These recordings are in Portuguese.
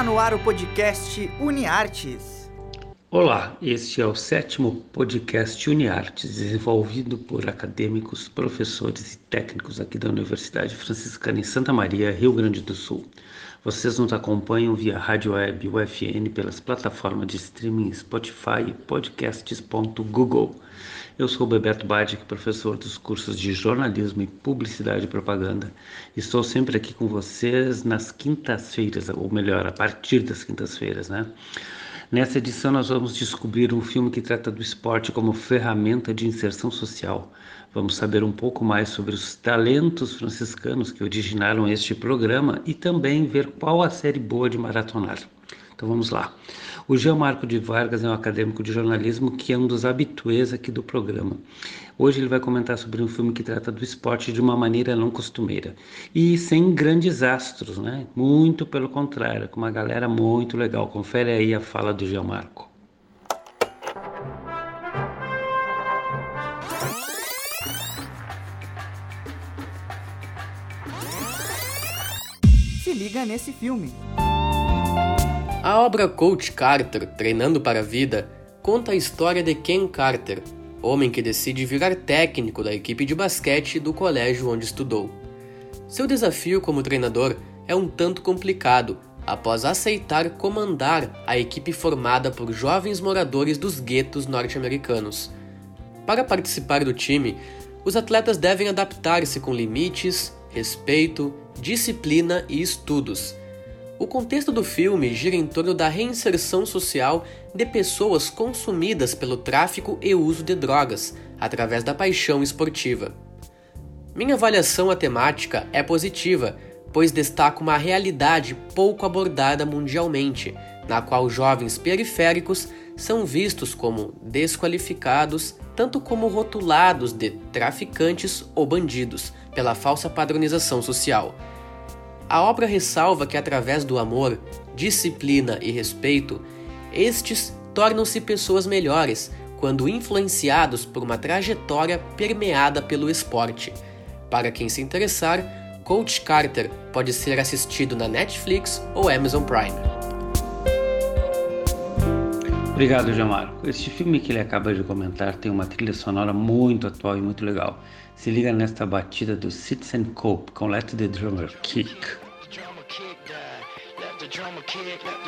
Está no ar o podcast UniArtes. Olá, este é o sétimo podcast UniArtes, desenvolvido por acadêmicos, professores e técnicos aqui da Universidade Franciscana em Santa Maria, Rio Grande do Sul. Vocês nos acompanham via rádio web UFN pelas plataformas de streaming Spotify e podcasts.google. Eu sou Bebeto Badic, professor dos cursos de jornalismo e publicidade e propaganda. Estou sempre aqui com vocês nas quintas-feiras, ou melhor, a partir das quintas-feiras, né? Nessa edição, nós vamos descobrir um filme que trata do esporte como ferramenta de inserção social. Vamos saber um pouco mais sobre os talentos franciscanos que originaram este programa e também ver qual a série boa de maratonar. Então vamos lá. O Jean Marco de Vargas é um acadêmico de jornalismo que é um dos habituês aqui do programa. Hoje ele vai comentar sobre um filme que trata do esporte de uma maneira não costumeira e sem grandes astros, né? Muito pelo contrário, com uma galera muito legal. Confere aí a fala do Jean Marco. Se liga nesse filme. A obra Coach Carter, Treinando para a Vida, conta a história de Ken Carter, homem que decide virar técnico da equipe de basquete do colégio onde estudou. Seu desafio como treinador é um tanto complicado após aceitar comandar a equipe formada por jovens moradores dos guetos norte-americanos. Para participar do time, os atletas devem adaptar-se com limites, respeito, disciplina e estudos o contexto do filme gira em torno da reinserção social de pessoas consumidas pelo tráfico e uso de drogas, através da paixão esportiva. Minha avaliação à temática é positiva, pois destaca uma realidade pouco abordada mundialmente, na qual jovens periféricos são vistos como desqualificados, tanto como rotulados de traficantes ou bandidos, pela falsa padronização social a obra ressalva que, através do amor, disciplina e respeito, estes tornam-se pessoas melhores quando influenciados por uma trajetória permeada pelo esporte. Para quem se interessar, Coach Carter pode ser assistido na Netflix ou Amazon Prime. Obrigado, Jamarco. Este filme que ele acaba de comentar tem uma trilha sonora muito atual e muito legal. Se liga nesta batida do Citizen Cope com. Let the drummer kick, let the drummer kick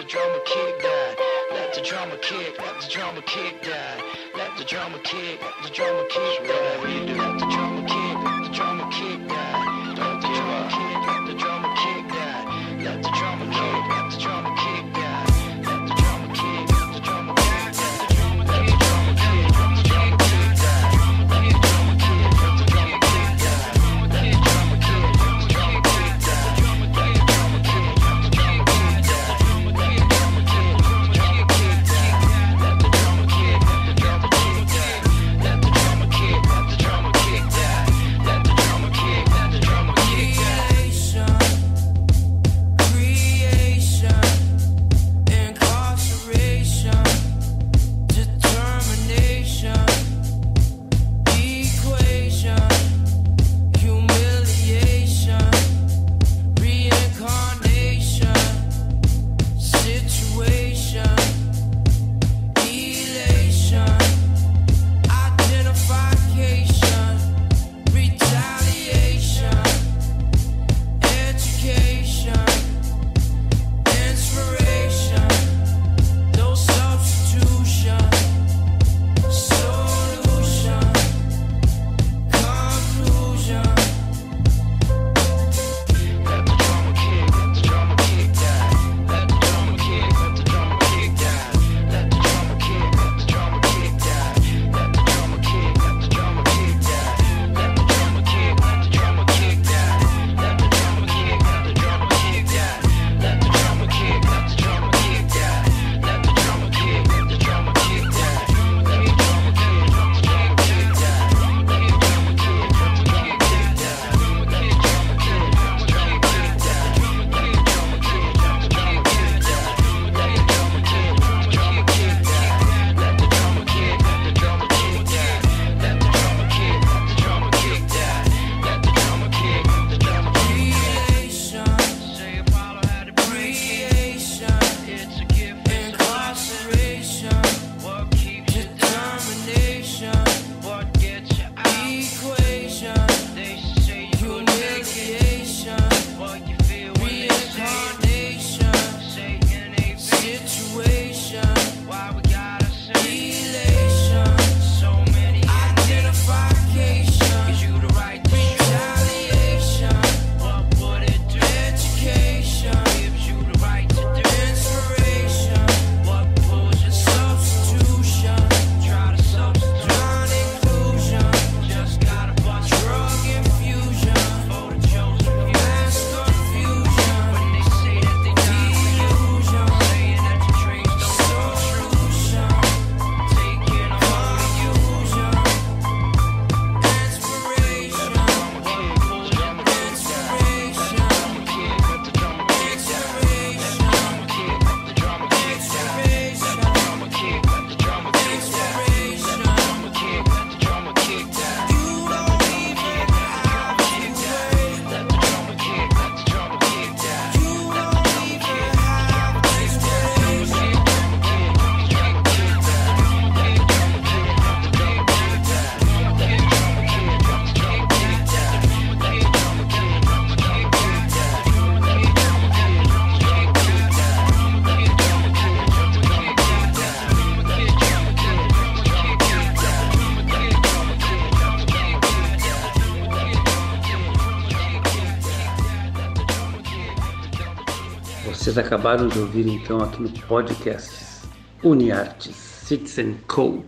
Vocês acabaram de ouvir então aqui no podcast Uniartes Citizen Cope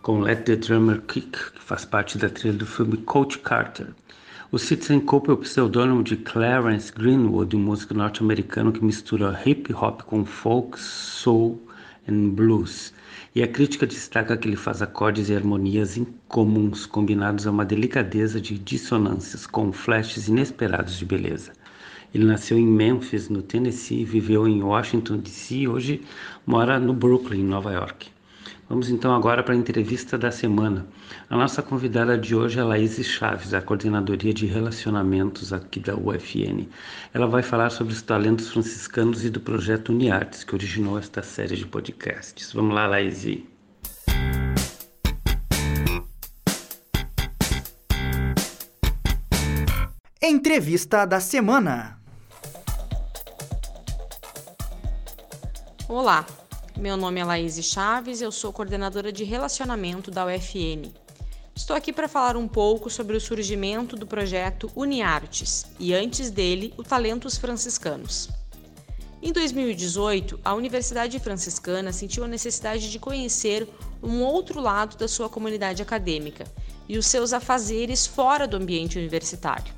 com Let the Drummer Kick, que faz parte da trilha do filme Coach Carter. O Citizen Cope é o pseudônimo de Clarence Greenwood, um músico norte-americano que mistura hip hop com folk, soul e blues. E a crítica destaca que ele faz acordes e harmonias incomuns combinados a uma delicadeza de dissonâncias com flashes inesperados de beleza. Ele nasceu em Memphis, no Tennessee, viveu em Washington DC e hoje mora no Brooklyn, Nova York. Vamos então agora para a entrevista da semana. A nossa convidada de hoje é Laís Chaves, da Coordenadoria de Relacionamentos aqui da UFN. Ela vai falar sobre os talentos franciscanos e do projeto Uniartes, que originou esta série de podcasts. Vamos lá, Laís. Entrevista da semana. Olá, meu nome é Laís Chaves, eu sou coordenadora de relacionamento da UFN. Estou aqui para falar um pouco sobre o surgimento do projeto Uniartes e, antes dele, o Talentos Franciscanos. Em 2018, a Universidade Franciscana sentiu a necessidade de conhecer um outro lado da sua comunidade acadêmica e os seus afazeres fora do ambiente universitário.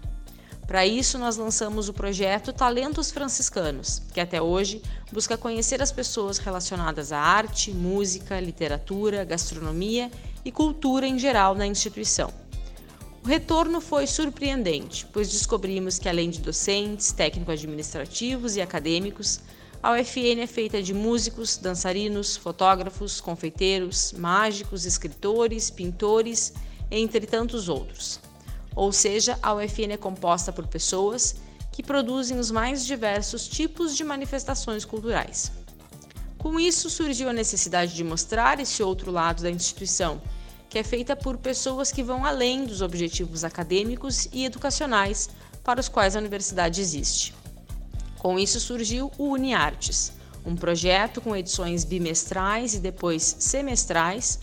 Para isso, nós lançamos o projeto Talentos Franciscanos, que até hoje busca conhecer as pessoas relacionadas à arte, música, literatura, gastronomia e cultura em geral na instituição. O retorno foi surpreendente, pois descobrimos que, além de docentes, técnico-administrativos e acadêmicos, a UFN é feita de músicos, dançarinos, fotógrafos, confeiteiros, mágicos, escritores, pintores, entre tantos outros ou seja, a UFN é composta por pessoas que produzem os mais diversos tipos de manifestações culturais. Com isso, surgiu a necessidade de mostrar esse outro lado da instituição, que é feita por pessoas que vão além dos objetivos acadêmicos e educacionais para os quais a universidade existe. Com isso surgiu o UniArtes, um projeto com edições bimestrais e depois semestrais,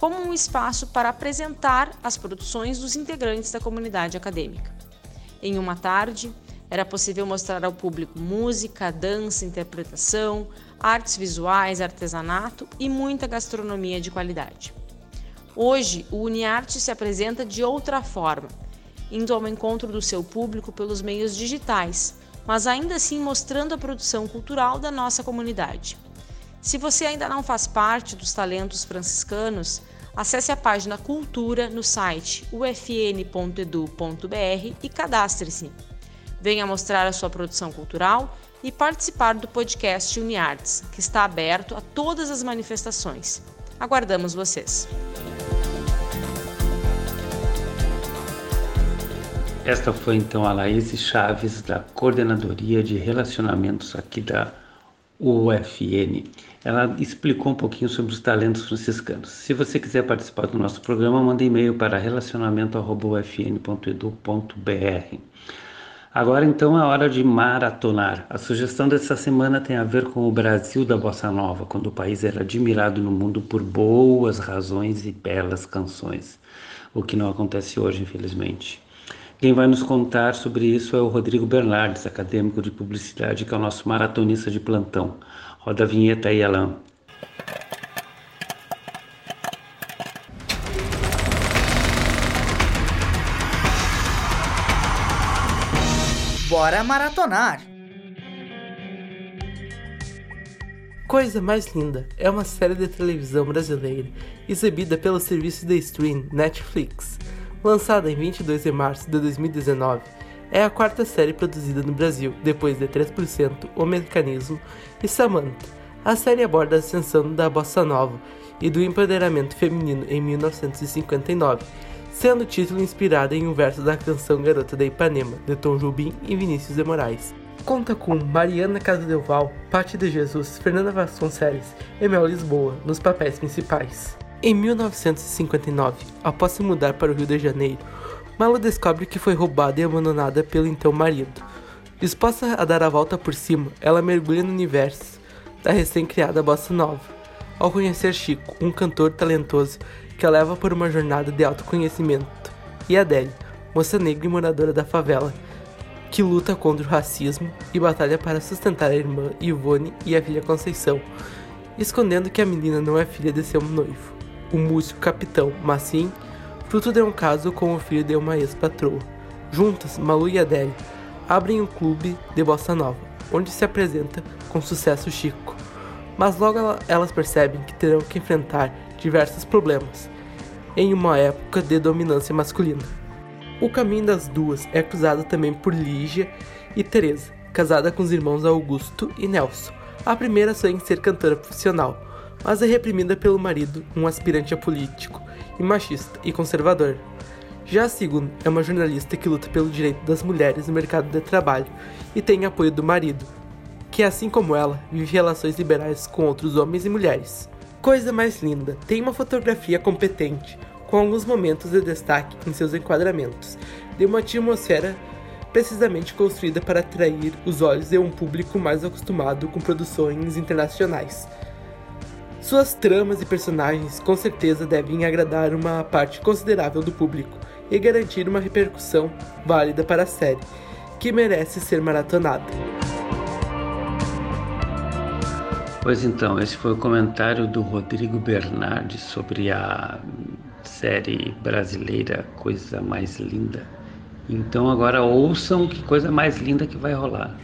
como um espaço para apresentar as produções dos integrantes da comunidade acadêmica. Em uma tarde, era possível mostrar ao público música, dança, interpretação, artes visuais, artesanato e muita gastronomia de qualidade. Hoje, o UniArte se apresenta de outra forma, indo ao encontro do seu público pelos meios digitais, mas ainda assim mostrando a produção cultural da nossa comunidade. Se você ainda não faz parte dos talentos franciscanos, acesse a página Cultura no site ufn.edu.br e cadastre-se. Venha mostrar a sua produção cultural e participar do podcast UniArtes, que está aberto a todas as manifestações. Aguardamos vocês! Esta foi então a Laís Chaves, da Coordenadoria de Relacionamentos aqui da UFN. Ela explicou um pouquinho sobre os talentos franciscanos. Se você quiser participar do nosso programa, manda e-mail para relacionamento@ufn.edu.br. Agora então é hora de maratonar. A sugestão dessa semana tem a ver com o Brasil da bossa nova, quando o país era admirado no mundo por boas razões e belas canções, o que não acontece hoje, infelizmente. Quem vai nos contar sobre isso é o Rodrigo Bernardes, acadêmico de publicidade, que é o nosso maratonista de plantão. Roda a vinheta aí, Alan. Bora maratonar! Coisa Mais Linda é uma série de televisão brasileira exibida pelo serviço de stream Netflix lançada em 22 de março de 2019, é a quarta série produzida no Brasil, depois de 3%, O Mecanismo e Samantha. A série aborda a ascensão da bossa nova e do empoderamento feminino em 1959, sendo o título inspirado em um verso da canção Garota da Ipanema, de Tom Jobim e Vinícius de Moraes. Conta com Mariana Casadelval, Patti de Jesus, Fernanda Vasconcelos e Mel Lisboa nos papéis principais. Em 1959, após se mudar para o Rio de Janeiro, Malu descobre que foi roubada e abandonada pelo então marido. Disposta a dar a volta por cima, ela mergulha no universo da recém-criada bossa nova. Ao conhecer Chico, um cantor talentoso que a leva por uma jornada de autoconhecimento, e Adele, moça negra e moradora da favela, que luta contra o racismo e batalha para sustentar a irmã Ivone e a filha Conceição, escondendo que a menina não é filha de seu noivo, o músico capitão, mas sim fruto de um caso com o filho de uma ex-patroa. Juntas, Malu e Adele abrem um clube de bossa nova, onde se apresenta com sucesso Chico. Mas logo elas percebem que terão que enfrentar diversos problemas em uma época de dominância masculina. O caminho das duas é cruzado também por Lígia e Teresa, casada com os irmãos Augusto e Nelson. A primeira sonha em ser cantora profissional, mas é reprimida pelo marido, um aspirante a político e machista e conservador. Já a segunda é uma jornalista que luta pelo direito das mulheres no mercado de trabalho e tem apoio do marido, que assim como ela, vive relações liberais com outros homens e mulheres. Coisa mais linda, tem uma fotografia competente, com alguns momentos de destaque em seus enquadramentos, de uma atmosfera precisamente construída para atrair os olhos de um público mais acostumado com produções internacionais. Suas tramas e personagens com certeza devem agradar uma parte considerável do público e garantir uma repercussão válida para a série, que merece ser maratonada. Pois então, esse foi o comentário do Rodrigo Bernardi sobre a série brasileira Coisa Mais Linda. Então agora ouçam que coisa mais linda que vai rolar.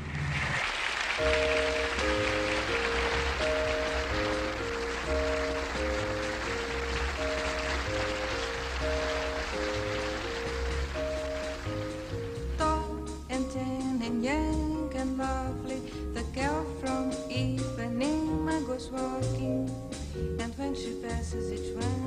you passes each round.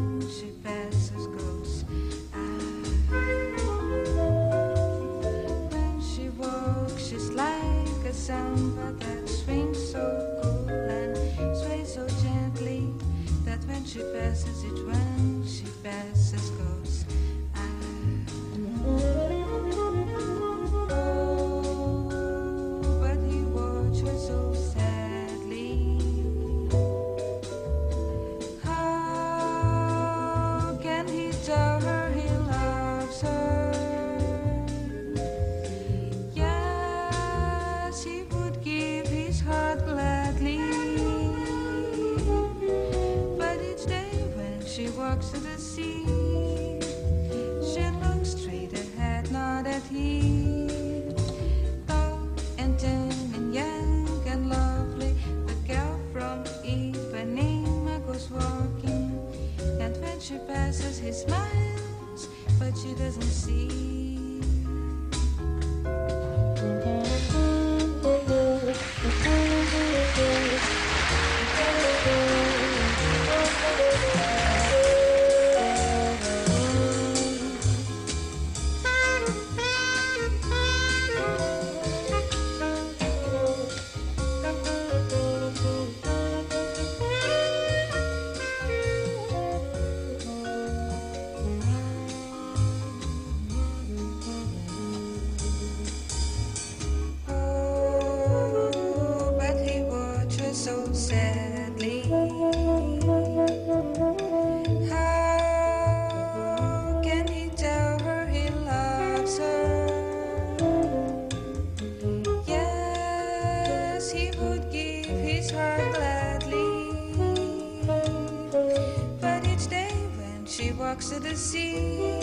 Walks to the sea.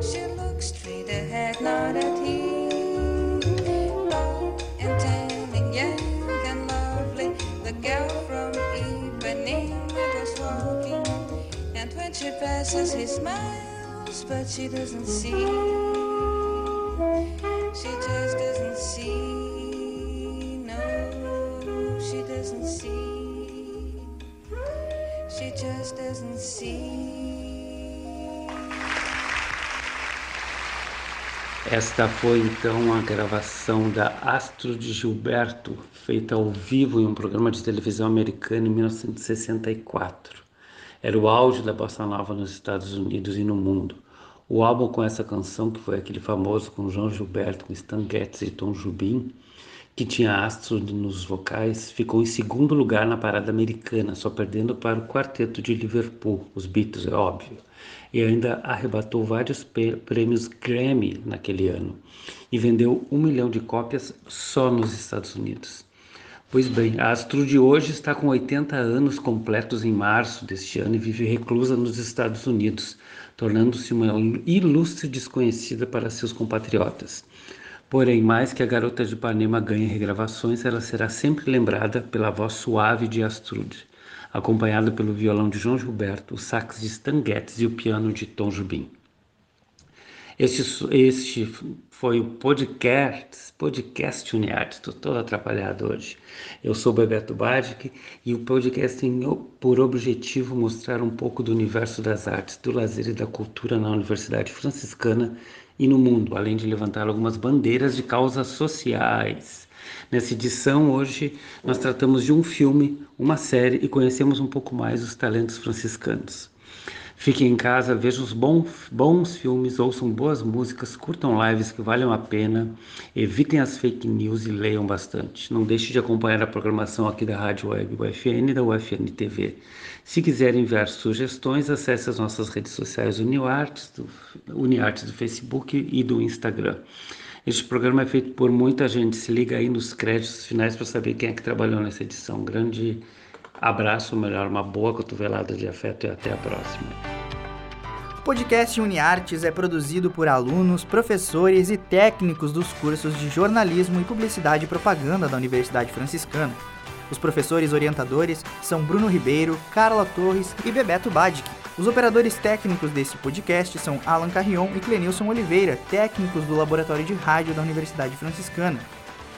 She looks straight ahead, not at him. She passes, he smiles, but she doesn't see. She just doesn't see. No, she doesn't see. She just doesn't see. Esta foi então a gravação da Astro de Gilberto, feita ao vivo em um programa de televisão americano em 1964. Era o auge da bossa nova nos Estados Unidos e no mundo. O álbum com essa canção, que foi aquele famoso com João Gilberto, com Stan Getz e Tom Jubim, que tinha astro nos vocais, ficou em segundo lugar na parada americana, só perdendo para o quarteto de Liverpool, os Beatles, é óbvio. E ainda arrebatou vários prêmios Grammy naquele ano e vendeu um milhão de cópias só nos Estados Unidos. Pois bem, a Astro de hoje está com 80 anos completos em março deste ano e vive reclusa nos Estados Unidos, tornando-se uma ilustre desconhecida para seus compatriotas. Porém, mais que a garota de Ipanema ganhe regravações, ela será sempre lembrada pela voz suave de Astrude, acompanhada pelo violão de João Gilberto, o sax de Stan Getz e o piano de Tom Jobim. Este, este foi o podcast, podcast Uniart, estou todo atrapalhado hoje. Eu sou Bebeto Badic e o podcast tem por objetivo mostrar um pouco do universo das artes, do lazer e da cultura na Universidade Franciscana e no mundo, além de levantar algumas bandeiras de causas sociais. Nessa edição, hoje, nós tratamos de um filme, uma série e conhecemos um pouco mais os talentos franciscanos. Fiquem em casa, vejam os bons, bons filmes, ouçam boas músicas, curtam lives que valham a pena, evitem as fake news e leiam bastante. Não deixe de acompanhar a programação aqui da Rádio Web UFN e da UFN TV. Se quiserem enviar sugestões, acesse as nossas redes sociais Uniartes do, Uniartes do Facebook e do Instagram. Este programa é feito por muita gente. Se liga aí nos créditos finais para saber quem é que trabalhou nessa edição. Grande Abraço, melhor, uma boa cotovelada de afeto e até a próxima. O podcast UniArtes é produzido por alunos, professores e técnicos dos cursos de jornalismo e publicidade e propaganda da Universidade Franciscana. Os professores orientadores são Bruno Ribeiro, Carla Torres e Bebeto Badic. Os operadores técnicos desse podcast são Alan Carrion e Clenilson Oliveira, técnicos do Laboratório de Rádio da Universidade Franciscana.